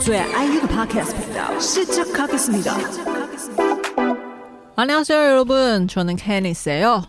最爱 IU 的 Podcast 频道시작하겠습니다。안녕하세요 여러분， 저는 케니스예요。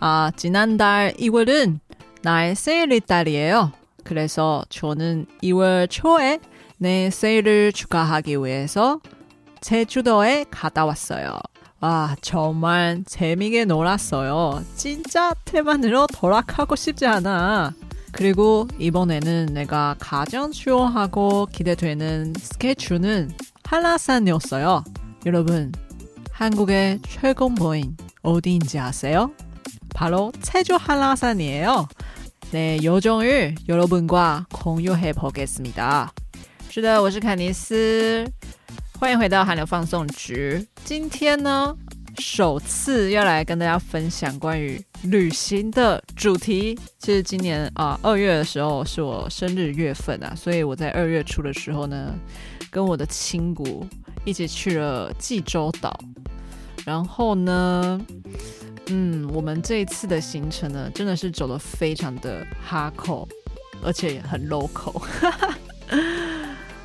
啊，지난달2월은나의생일달이에요그래서저는2월초에내생일을축하하기위해서제주도에갔다왔어요와정말재미있게놀았어요진짜테만으로돌아가고싶지않아 그리고 이번에는 내가 가장 추워하고 기대되는 스케줄은 한라산이었어요. 여러분, 한국의 최고봉인 어디인지 아세요? 바로 체조 한라산이에요. 네, 여정을 여러분과 공유해 보겠습니다. 是的，我是凯尼斯，欢迎回到韩流放送局。今天呢， 首次要来跟大家分享关于旅行的主题。其实今年啊，二月的时候是我生日月份啊，所以我在二月初的时候呢，跟我的亲骨一起去了济州岛。然后呢，嗯，我们这一次的行程呢，真的是走得非常的哈扣，而且很 local。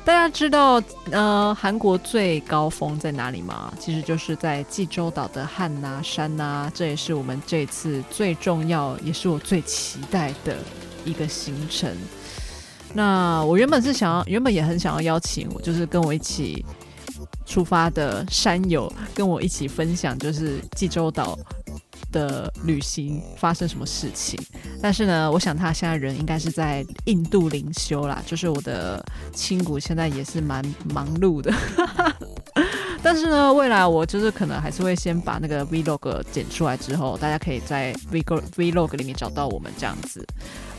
大家知道，呃，韩国最高峰在哪里吗？其实就是在济州岛的汉拿山呐、啊。这也是我们这次最重要，也是我最期待的一个行程。那我原本是想要，原本也很想要邀请我，就是跟我一起出发的山友，跟我一起分享，就是济州岛。的旅行发生什么事情？但是呢，我想他现在人应该是在印度灵修啦，就是我的亲骨现在也是蛮忙碌的。但是呢，未来我就是可能还是会先把那个 vlog 剪出来之后，大家可以在 vlog vlog 里面找到我们这样子。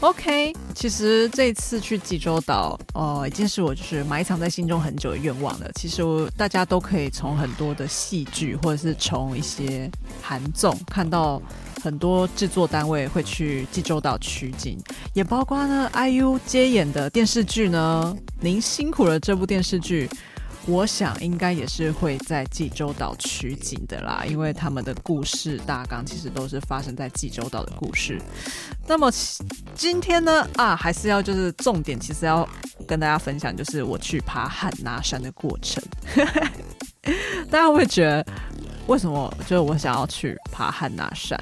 OK，其实这次去济州岛哦，已经是我就是埋藏在心中很久的愿望了。其实我大家都可以从很多的戏剧或者是从一些韩综看到很多制作单位会去济州岛取景，也包括呢 IU 接演的电视剧呢。您辛苦了，这部电视剧。我想应该也是会在济州岛取景的啦，因为他们的故事大纲其实都是发生在济州岛的故事。那么今天呢，啊，还是要就是重点，其实要跟大家分享，就是我去爬汉拿山的过程。大家会觉得，为什么就是我想要去爬汉拿山？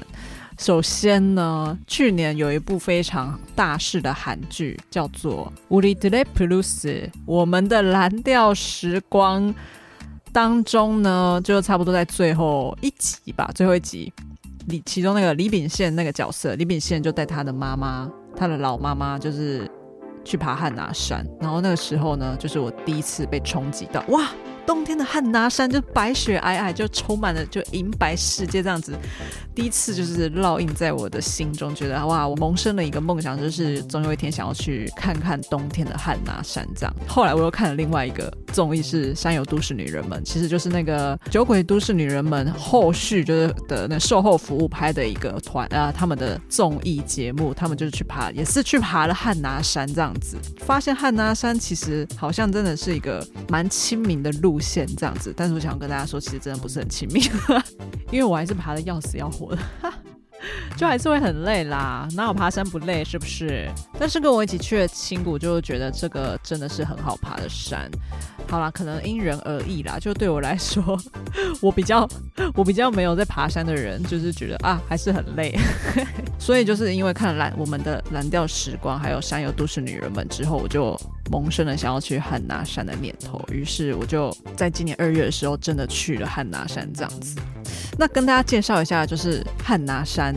首先呢，去年有一部非常大势的韩剧叫做，我们的蓝调时光当中呢，就差不多在最后一集吧，最后一集，李，其中那个李秉宪那个角色，李秉宪就带他的妈妈，他的老妈妈就是去爬汉拿山，然后那个时候呢，就是我第一次被冲击到，哇。冬天的汉拿山就白雪皑皑，就充满了就银白世界这样子。第一次就是烙印在我的心中，觉得哇，我萌生了一个梦想，就是总有一天想要去看看冬天的汉拿山这样。后来我又看了另外一个综艺，是《山有都市女人们》，其实就是那个《酒鬼都市女人们》后续就是的那售后服务拍的一个团啊，他们的综艺节目，他们就是去爬，也是去爬了汉拿山这样子。发现汉拿山其实好像真的是一个蛮亲民的路。无限这样子，但是我想要跟大家说，其实真的不是很亲密，因为我还是爬的要死要活的，就还是会很累啦。哪有爬山不累，是不是？但是跟我一起去的青谷就觉得这个真的是很好爬的山。好啦，可能因人而异啦。就对我来说，我比较我比较没有在爬山的人，就是觉得啊，还是很累。所以就是因为看了蓝我们的蓝调时光，还有山有都市女人们之后，我就萌生了想要去汉拿山的念头。于是我就在今年二月的时候，真的去了汉拿山这样子。那跟大家介绍一下，就是汉拿山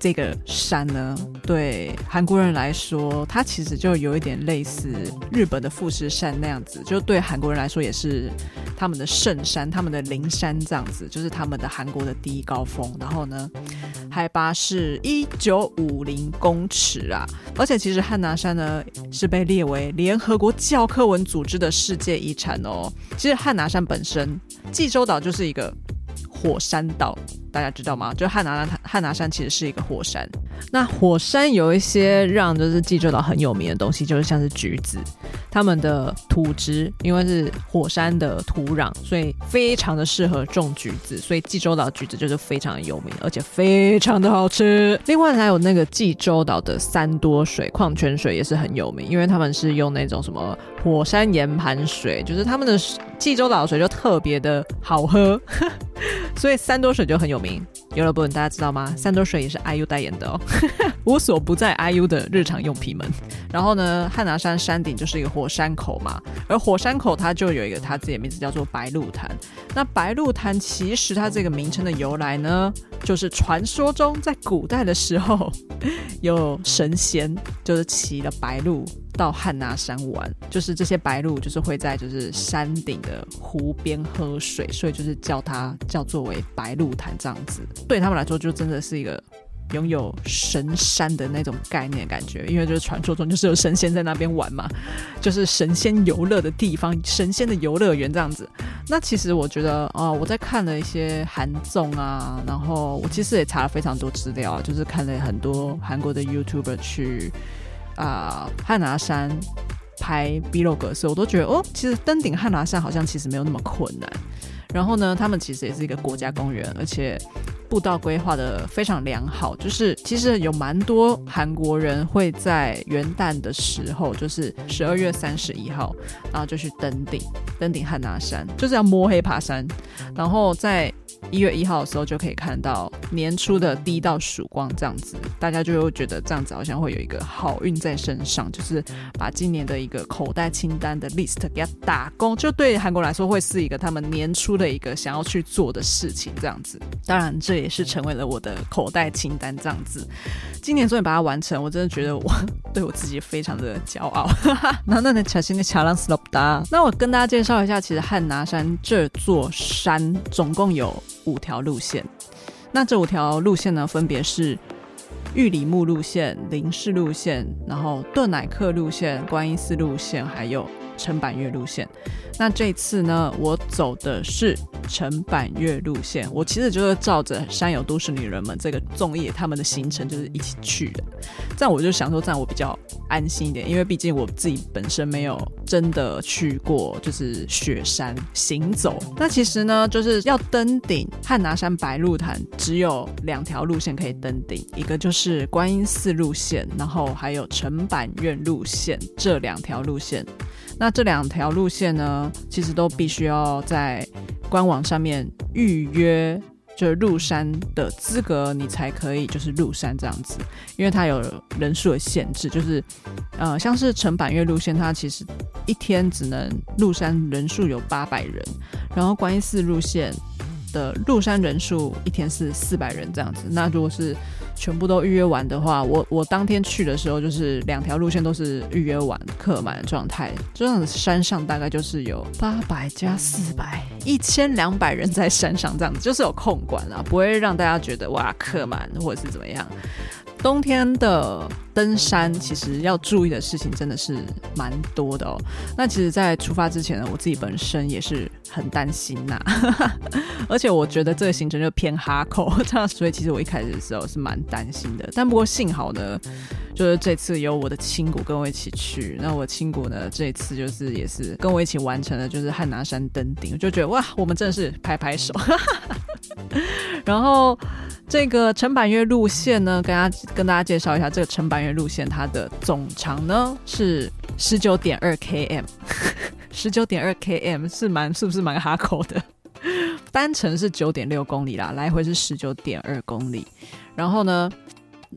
这个山呢，对韩国人来说，它其实就有一点类似日本的富士山那样子，就对韩国人来说也是他们的圣山、他们的灵山这样子，就是他们的韩国的第一高峰。然后呢，海拔是一九五零公尺啊，而且其实汉拿山呢是被列为联合国教科文组织的世界遗产哦。其实汉拿山本身，济州岛就是一个火山岛。大家知道吗？就汉拿汉拿山其实是一个火山。那火山有一些让就是济州岛很有名的东西，就是像是橘子，他们的土质因为是火山的土壤，所以非常的适合种橘子。所以济州岛橘子就是非常的有名，而且非常的好吃。另外还有那个济州岛的三多水矿泉水也是很有名，因为他们是用那种什么火山岩盘水，就是他们的济州岛水就特别的好喝，所以三多水就很有名。有了不？大家知道吗？三多水也是 IU 代言的哦。无所不在 IU 的日常用品们。然后呢，汉拿山山顶就是一个火山口嘛，而火山口它就有一个它自己的名字叫做白鹿潭。那白鹿潭其实它这个名称的由来呢，就是传说中在古代的时候，有神仙就是骑了白鹿。到汉拿山玩，就是这些白鹿就是会在就是山顶的湖边喝水，所以就是叫它叫作为白鹿潭这样子。对他们来说，就真的是一个拥有神山的那种概念感觉，因为就是传说中就是有神仙在那边玩嘛，就是神仙游乐的地方，神仙的游乐园这样子。那其实我觉得啊、我在看了一些韩综啊，然后我其实也查了非常多资料，就是看了很多韩国的 YouTuber 去。啊、汉拿山拍 Vlog 的时候，我都觉得哦，其实登顶汉拿山好像其实没有那么困难。然后呢，他们其实也是一个国家公园，而且步道规划的非常良好。就是其实有蛮多韩国人会在元旦的时候，就是十二月三十一号，然后就去登顶，登顶汉拿山，就是要摸黑爬山，然后在。一月一号的时候就可以看到年初的第一道曙光，这样子大家就会觉得这样子好像会有一个好运在身上，就是把今年的一个口袋清单的 list 给它打工，就对韩国来说会是一个他们年初的一个想要去做的事情，这样子。当然这也是成为了我的口袋清单，这样子。今年终于把它完成，我真的觉得我 对我自己非常的骄傲。那那那小心的桥浪斯洛达，那我跟大家介绍一下，其实汉拿山这座山总共有。五条路线，那这五条路线呢，分别是玉里木路线、林氏路线，然后顿乃克路线、观音寺路线，还有陈板岳路线。那这次呢，我走的是陈板岳路线。我其实就是照着《山有都市女人们》这个综艺他们的行程，就是一起去的。这样我就想说，这样我比较安心一点，因为毕竟我自己本身没有真的去过，就是雪山行走。那其实呢，就是要登顶汉拿山白鹿潭，只有两条路线可以登顶，一个就是观音寺路线，然后还有陈板岳路线这两条路线。那这两条路线呢，其实都必须要在官网上面预约。就是入山的资格，你才可以就是入山这样子，因为它有人数的限制，就是呃，像是陈板岳路线，它其实一天只能入山人数有八百人，然后观音寺路线的入山人数一天是四百人这样子。那如果是全部都预约完的话，我我当天去的时候，就是两条路线都是预约完客满的状态。这样子山上大概就是有八百加四百，一千两百人在山上，这样子就是有控管啊，不会让大家觉得哇客满或者是怎么样。冬天的登山其实要注意的事情真的是蛮多的哦。那其实，在出发之前呢，我自己本身也是很担心呐，而且我觉得这个行程就偏哈口，这样，所以其实我一开始的时候是蛮担心的。但不过幸好呢，就是这次有我的亲骨跟我一起去，那我亲骨呢，这次就是也是跟我一起完成了就是汉拿山登顶，就觉得哇，我们真的是拍拍手。然后这个陈板岳路线呢，跟大家跟大家介绍一下，这个陈板岳路线它的总长呢是十九点二 km，十九点二 km 是蛮是不是蛮哈口的？单程是九点六公里啦，来回是十九点二公里。然后呢，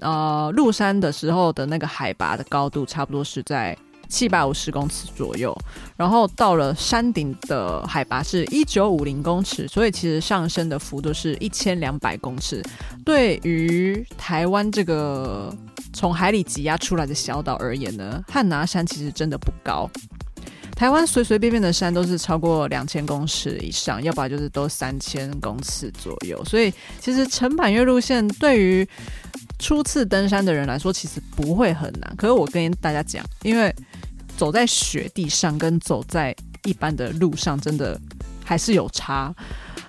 呃，入山的时候的那个海拔的高度差不多是在七百五十公尺左右，然后到了山顶的海拔是一九五零公尺，所以其实上升的幅度是一千两百公尺。对于台湾这个从海里挤压出来的小岛而言呢，汉拿山其实真的不高。台湾随随便便的山都是超过两千公尺以上，要不然就是都三千公尺左右。所以其实成板岳路线对于初次登山的人来说，其实不会很难。可是我跟大家讲，因为走在雪地上跟走在一般的路上，真的还是有差。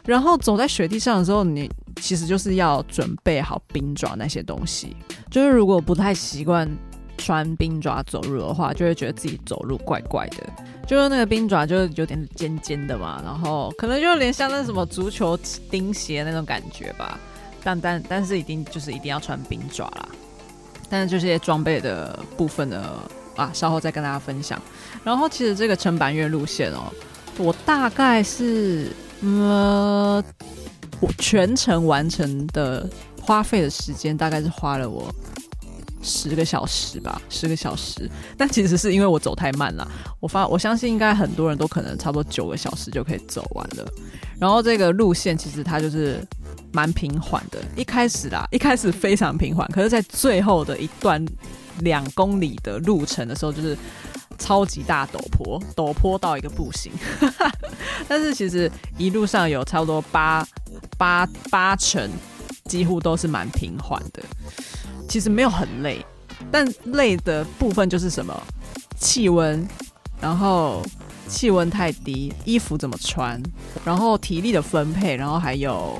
然后走在雪地上的时候，你其实就是要准备好冰爪那些东西。就是如果不太习惯穿冰爪走路的话，就会觉得自己走路怪怪的。就是那个冰爪就是有点尖尖的嘛，然后可能就有点像那什么足球钉鞋那种感觉吧。但但但是一定就是一定要穿冰爪啦。但是这些装备的部分呢？啊，稍后再跟大家分享。然后，其实这个城板岳路线哦，我大概是呃，我全程完成的花费的时间大概是花了我十个小时吧，十个小时。但其实是因为我走太慢了，我发我相信应该很多人都可能差不多九个小时就可以走完了。然后这个路线其实它就是蛮平缓的，一开始啦，一开始非常平缓，可是在最后的一段。两公里的路程的时候，就是超级大陡坡，陡坡到一个不行。但是其实一路上有差不多八八八成，几乎都是蛮平缓的。其实没有很累，但累的部分就是什么气温，然后气温太低，衣服怎么穿，然后体力的分配，然后还有。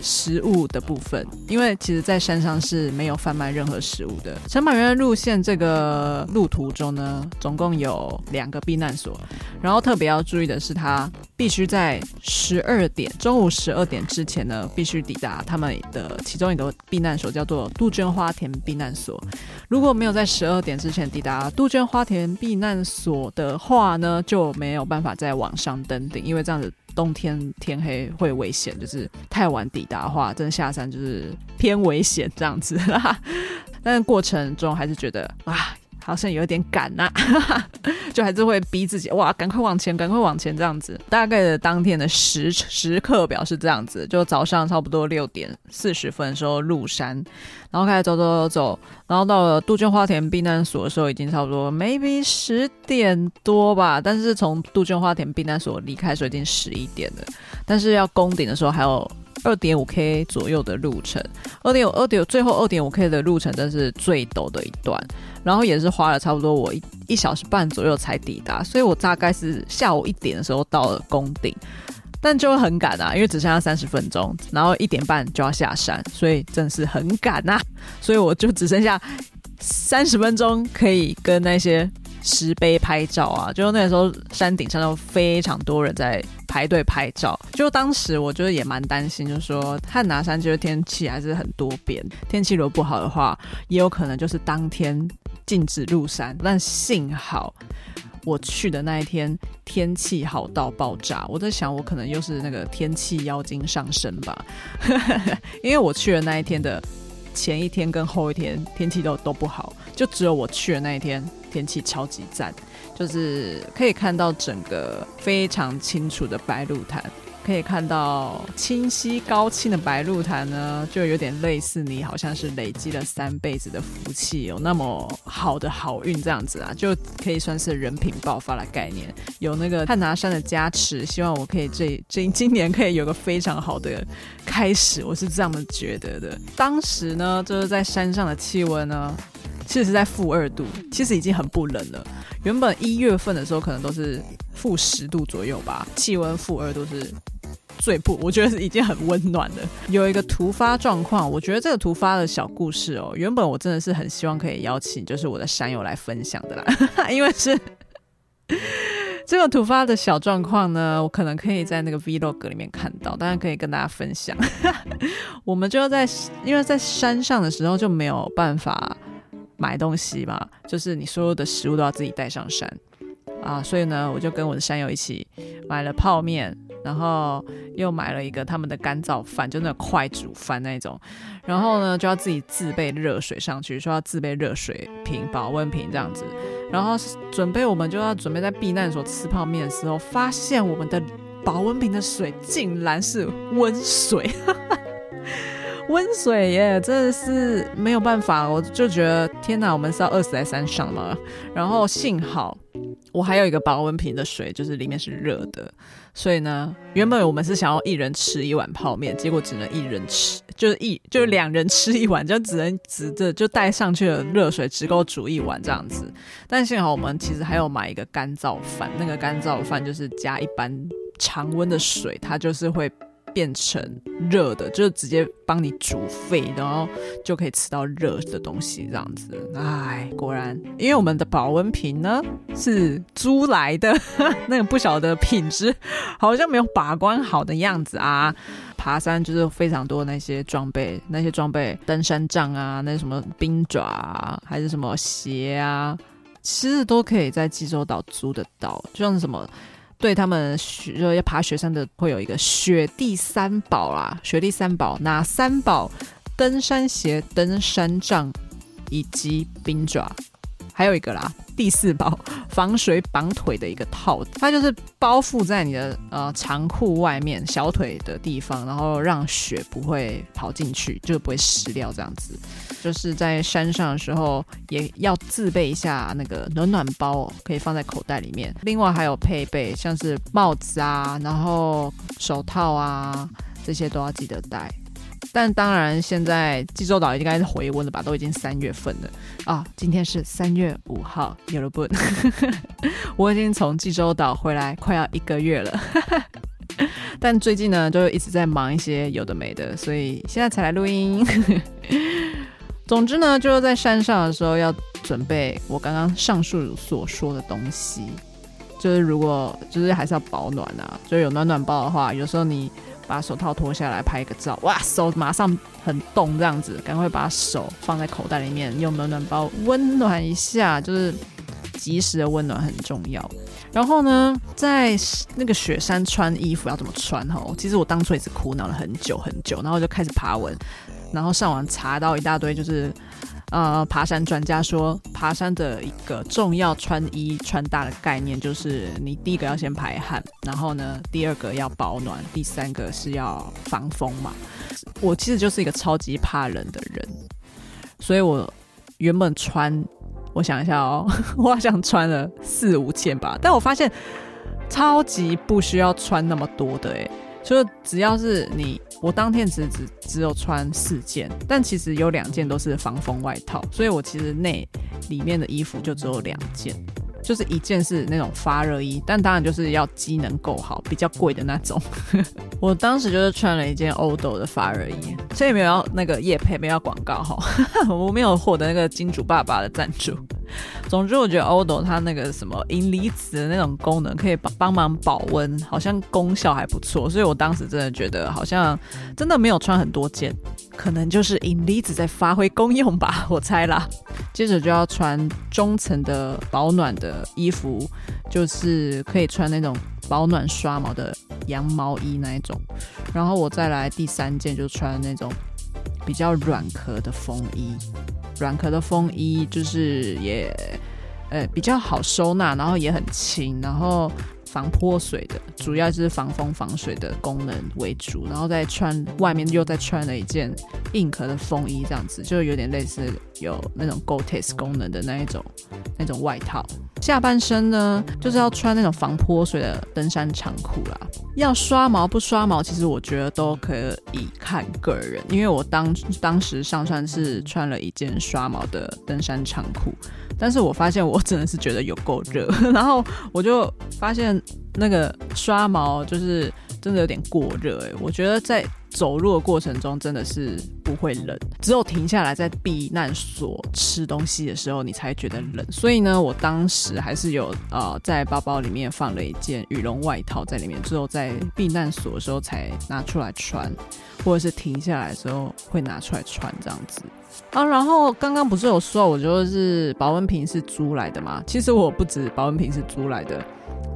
食物的部分，因为其实，在山上是没有贩卖任何食物的。城板岳路线这个路途中呢，总共有两个避难所，然后特别要注意的是，它必须在十二点，中午十二点之前呢，必须抵达他们的其中一个避难所，叫做杜鹃花田避难所。如果没有在十二点之前抵达杜鹃花田避难所的话呢，就没有办法再往上登顶，因为这样子。冬天天黑会危险，就是太晚抵达的话，真的下山就是偏危险这样子啦。但是过程中还是觉得啊。好像有点赶呐、啊，就还是会逼自己哇，赶快往前，赶快往前这样子。大概的当天的时时刻表是这样子，就早上差不多六点四十分的时候入山，然后开始走走走走，然后到了杜鹃花田避难所的时候已经差不多 maybe 十点多吧，但是从杜鹃花田避难所离开的时候已经十一点了，但是要攻顶的时候还有。二点五 K 左右的路程，二点五二点最后二点五 K 的路程，真是最陡的一段，然后也是花了差不多我一一小时半左右才抵达，所以我大概是下午一点的时候到了攻顶，但就会很赶啊，因为只剩下三十分钟，然后一点半就要下山，所以真是很赶呐，所以我就只剩下三十分钟可以跟那些。石碑拍照啊，就那时候山顶上都非常多人在排队拍照。就当时我觉得也蛮担心，就是说汉拿山就是天气还是很多变，天气如果不好的话，也有可能就是当天禁止入山。但幸好我去的那一天天气好到爆炸，我在想我可能又是那个天气妖精上身吧，因为我去的那一天的前一天跟后一天天气都都不好，就只有我去的那一天。天气超级赞，就是可以看到整个非常清楚的白鹿潭，可以看到清晰高清的白鹿潭呢，就有点类似你好像是累积了三辈子的福气，有那么好的好运这样子啊，就可以算是人品爆发的概念，有那个汉拿山的加持，希望我可以这这今年可以有个非常好的开始，我是这么觉得的。当时呢，就是在山上的气温呢。其实是在负二度，其实已经很不冷了。原本一月份的时候可能都是负十度左右吧，气温负二度是最不，我觉得是已经很温暖了。有一个突发状况，我觉得这个突发的小故事哦，原本我真的是很希望可以邀请就是我的山友来分享的啦，因为是 这个突发的小状况呢，我可能可以在那个 vlog 里面看到，当然可以跟大家分享。我们就在因为在山上的时候就没有办法。买东西嘛，就是你所有的食物都要自己带上山。啊，所以呢，我就跟我的山友一起买了泡面，然后又买了一个他们的干燥饭，就那快煮饭那种，然后呢就要自己自备热水上去，说要自备热水瓶、保温瓶这样子，然后准备我们就要准备在避难所吃泡面的时候，发现我们的保温瓶的水竟然是温水。温水耶，真的是没有办法，我就觉得天哪，我们是要饿死在山上吗？然后幸好我还有一个保温瓶的水，就是里面是热的，所以呢，原本我们是想要一人吃一碗泡面，结果只能一人吃，就是一就是两人吃一碗，就只能直着就带上去了热水，只够煮一碗这样子。但幸好我们其实还有买一个干燥饭，那个干燥饭就是加一般常温的水，它就是会。变成热的，就是直接帮你煮沸，然后就可以吃到热的东西，这样子。哎，果然，因为我们的保温瓶呢是租来的，那个不晓得品质好像没有把关好的样子啊。爬山就是非常多那些装备，那些装备，登山杖啊，那什么冰爪啊，还是什么鞋啊，其实都可以在济州岛租得到，就像什么。对他们学要爬雪山的会有一个雪地三宝啦，雪地三宝哪三宝？登山鞋、登山杖以及冰爪。还有一个啦，第四宝防水绑腿的一个套子，它就是包覆在你的呃长裤外面小腿的地方，然后让雪不会跑进去，就不会湿掉这样子。就是在山上的时候也要自备一下那个暖暖包，可以放在口袋里面。另外还有配备像是帽子啊，然后手套啊，这些都要记得带。但当然，现在济州岛应该是回温了吧？都已经三月份了啊！今天是三月五号，有了不？我已经从济州岛回来快要一个月了，但最近呢，就一直在忙一些有的没的，所以现在才来录音。总之呢，就是在山上的时候要准备我刚刚上述所说的东西，就是如果就是还是要保暖啊，就有暖暖包的话，有时候你。把手套脱下来拍一个照，哇，手马上很冻这样子，赶快把手放在口袋里面，用暖暖包温暖一下，就是及时的温暖很重要。然后呢，在那个雪山穿衣服要怎么穿？吼，其实我当初也是苦恼了很久很久，然后就开始爬文，然后上网查到一大堆，就是。呃，爬山专家说，爬山的一个重要穿衣穿搭的概念就是，你第一个要先排汗，然后呢，第二个要保暖，第三个是要防风嘛。我其实就是一个超级怕冷的人，所以我原本穿，我想一下哦，我好像穿了四五件吧，但我发现超级不需要穿那么多的，诶，就只要是你。我当天只只只有穿四件，但其实有两件都是防风外套，所以我其实内里面的衣服就只有两件，就是一件是那种发热衣，但当然就是要机能够好，比较贵的那种。我当时就是穿了一件欧斗的发热衣，所以没有要那个业配，没有要广告哈，我没有获得那个金主爸爸的赞助。总之，我觉得欧斗它那个什么银离子的那种功能，可以帮帮忙保温，好像功效还不错。所以我当时真的觉得，好像真的没有穿很多件，可能就是银离子在发挥功用吧，我猜啦。接着就要穿中层的保暖的衣服，就是可以穿那种保暖刷毛的羊毛衣那一种。然后我再来第三件，就穿那种比较软壳的风衣。软壳的风衣就是也，呃，比较好收纳，然后也很轻，然后防泼水的，主要就是防风防水的功能为主，然后再穿外面又再穿了一件硬壳的风衣，这样子就有点类似有那种 Gore-Tex 功能的那一种那种外套。下半身呢，就是要穿那种防泼水的登山长裤啦。要刷毛不刷毛，其实我觉得都可以看个人，因为我当当时上山是穿了一件刷毛的登山长裤，但是我发现我真的是觉得有够热，然后我就发现那个刷毛就是真的有点过热哎，我觉得在。走路的过程中真的是不会冷，只有停下来在避难所吃东西的时候，你才觉得冷。所以呢，我当时还是有呃在包包里面放了一件羽绒外套在里面，之后在避难所的时候才拿出来穿，或者是停下来的时候会拿出来穿这样子。啊，然后刚刚不是有说我就是保温瓶是租来的吗？其实我不止保温瓶是租来的。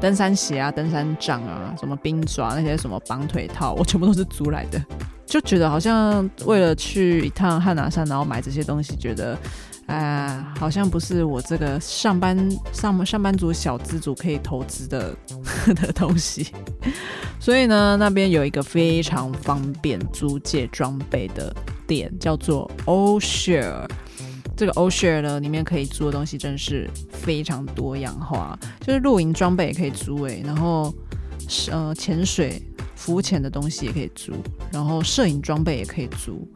登山鞋啊，登山杖啊，什么冰爪那些什么绑腿套，我全部都是租来的。就觉得好像为了去一趟汉拿山，然后买这些东西，觉得呃，好像不是我这个上班上上班族小资族可以投资的的东西。所以呢，那边有一个非常方便租借装备的店，叫做 Oshare。这个 Oshare 呢，里面可以租的东西真是非常多样化，就是露营装备也可以租诶，然后呃潜水浮潜的东西也可以租，然后摄影装备也可以租，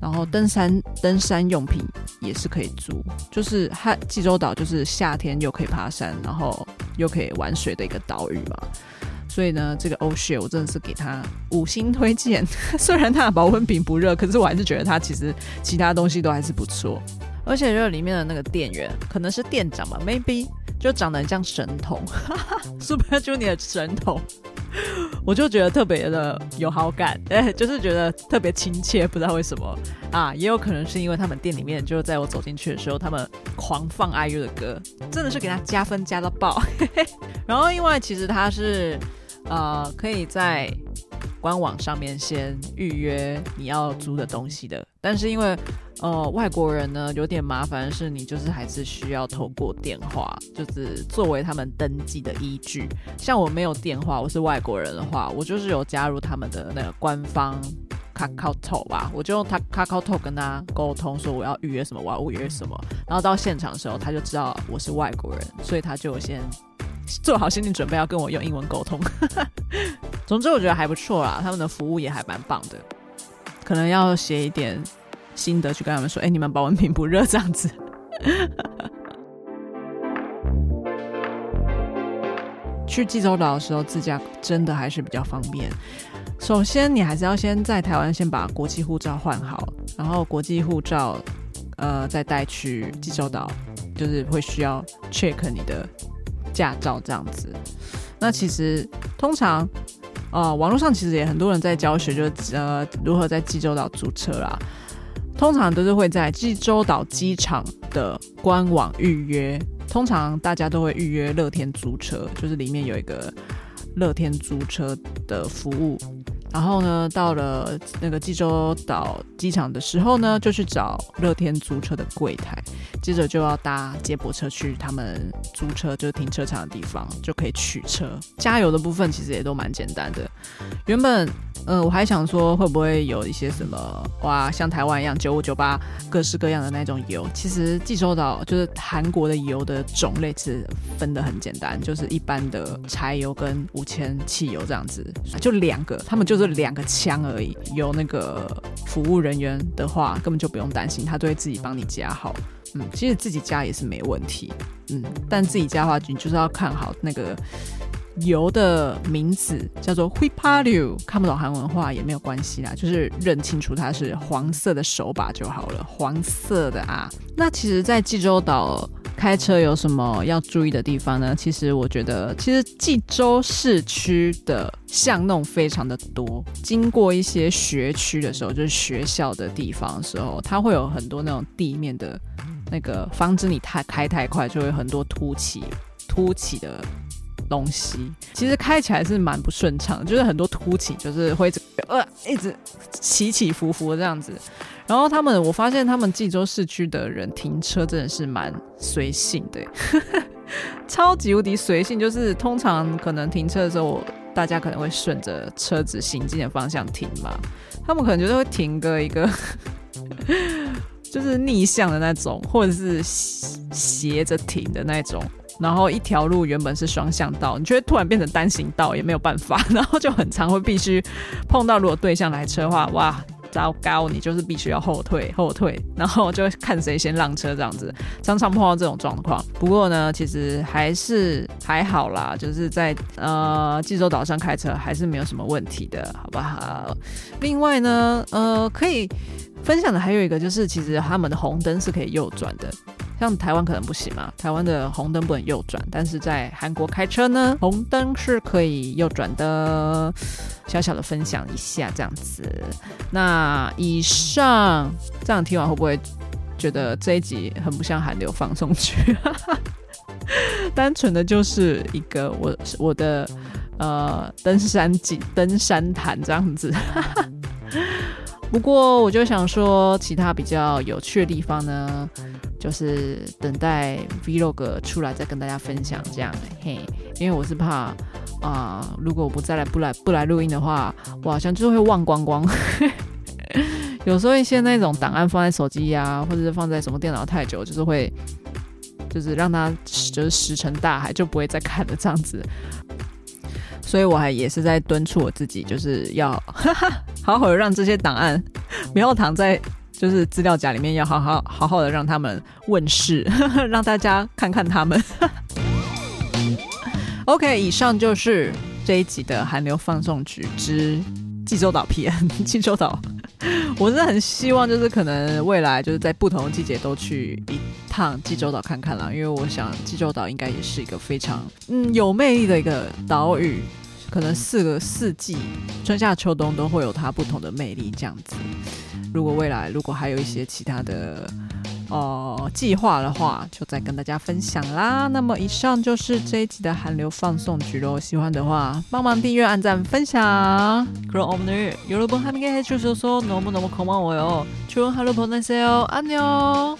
然后登山登山用品也是可以租，就是它济州岛就是夏天又可以爬山，然后又可以玩水的一个岛屿嘛。所以呢，这个 Oshare 我真的是给他五星推荐。虽然它的保温瓶不热，可是我还是觉得它其实其他东西都还是不错。而且就是里面的那个店员，可能是店长吧，maybe 就长得很像神童，Super Junior 神童，我就觉得特别的有好感，哎，就是觉得特别亲切，不知道为什么啊，也有可能是因为他们店里面，就是在我走进去的时候，他们狂放 IU 的歌，真的是给他加分加到爆。然后另外其实他是。呃，可以在官网上面先预约你要租的东西的，但是因为呃外国人呢有点麻烦，是你就是还是需要透过电话，就是作为他们登记的依据。像我没有电话，我是外国人的话，我就是有加入他们的那个官方 KakaoTalk 吧，我就用他 KakaoTalk 跟他沟通，说我要预约什么，我要预约什么，然后到现场的时候，他就知道我是外国人，所以他就先。做好心理准备，要跟我用英文沟通。总之，我觉得还不错啦，他们的服务也还蛮棒的。可能要写一点心得去跟他们说，哎、你们保温瓶不热这样子。去济州岛的时候自驾真的还是比较方便。首先，你还是要先在台湾先把国际护照换好，然后国际护照呃再带去济州岛，就是会需要 check 你的。驾照这样子，那其实通常，呃，网络上其实也很多人在教学，就是呃如何在济州岛租车啦。通常都是会在济州岛机场的官网预约，通常大家都会预约乐天租车，就是里面有一个乐天租车的服务。然后呢，到了那个济州岛机场的时候呢，就去找乐天租车的柜台，接着就要搭接驳车去他们租车就是停车场的地方，就可以取车。加油的部分其实也都蛮简单的。原本，呃，我还想说会不会有一些什么哇，像台湾一样九五九八各式各样的那种油。其实济州岛就是韩国的油的种类是分得很简单，就是一般的柴油跟五千汽油这样子，就两个，他们就是。两个枪而已，有那个服务人员的话，根本就不用担心，他都会自己帮你加好。嗯，其实自己加也是没问题。嗯，但自己加的话，你就是要看好那个油的名字，叫做휘파류看不懂韩文话也没有关系啦，就是认清楚它是黄色的手把就好了，黄色的啊。那其实，在济州岛。开车有什么要注意的地方呢？其实我觉得，其实济州市区的巷弄非常的多。经过一些学区的时候，就是学校的地方的时候，它会有很多那种地面的那个，防止你太开太快，就会很多凸起凸起的东西。其实开起来是蛮不顺畅，就是很多凸起，就是会呃一直起起伏伏这样子。然后他们，我发现他们济州市区的人停车真的是蛮随性的，超级无敌随性。就是通常可能停车的时候，大家可能会顺着车子行进的方向停嘛，他们可能就是会停个一个，就是逆向的那种，或者是斜着停的那种。然后一条路原本是双向道，你觉得突然变成单行道也没有办法，然后就很常会必须碰到，如果对向来车的话，哇！糟糕，你就是必须要后退，后退，然后就看谁先让车这样子，常常碰到这种状况。不过呢，其实还是还好啦，就是在呃济州岛上开车还是没有什么问题的，好不好？另外呢，呃，可以分享的还有一个就是，其实他们的红灯是可以右转的。像台湾可能不行嘛，台湾的红灯不能右转，但是在韩国开车呢，红灯是可以右转的。小小的分享一下这样子。那以上这样听完会不会觉得这一集很不像韩流放送剧？单纯的就是一个我我的呃登山景登山谈这样子。不过我就想说，其他比较有趣的地方呢。就是等待 Vlog 出来再跟大家分享这样嘿，因为我是怕啊、如果我不再来不来不来录音的话，我好像就会忘光光。有时候一些那种档案放在手机呀、或者是放在什么电脑太久，就是会就是让它就是石沉大海，就不会再看了这样子。所以我还也是在敦促我自己，就是要哈哈 好好的让这些档案不要躺在就是资料夹里面，要好好好好的让他们问世，让大家看看他们。OK，以上就是这一集的韩流放送局之济州岛篇。济州岛，我是很希望就是可能未来就是在不同的季节都去一趟济州岛看看啦，因为我想济州岛应该也是一个非常嗯有魅力的一个岛屿。可能四个四季，春夏秋冬都会有它不同的魅力，这样子。如果未来如果还有一些其他的哦计划的话，就再跟大家分享啦。那么以上就是这一集的韩流放送局喽。喜欢的话，帮忙订阅、按赞、分享。그럼오늘여러분함께해주셔서너무너무고마워요。좋은하루보내세요。 안녕。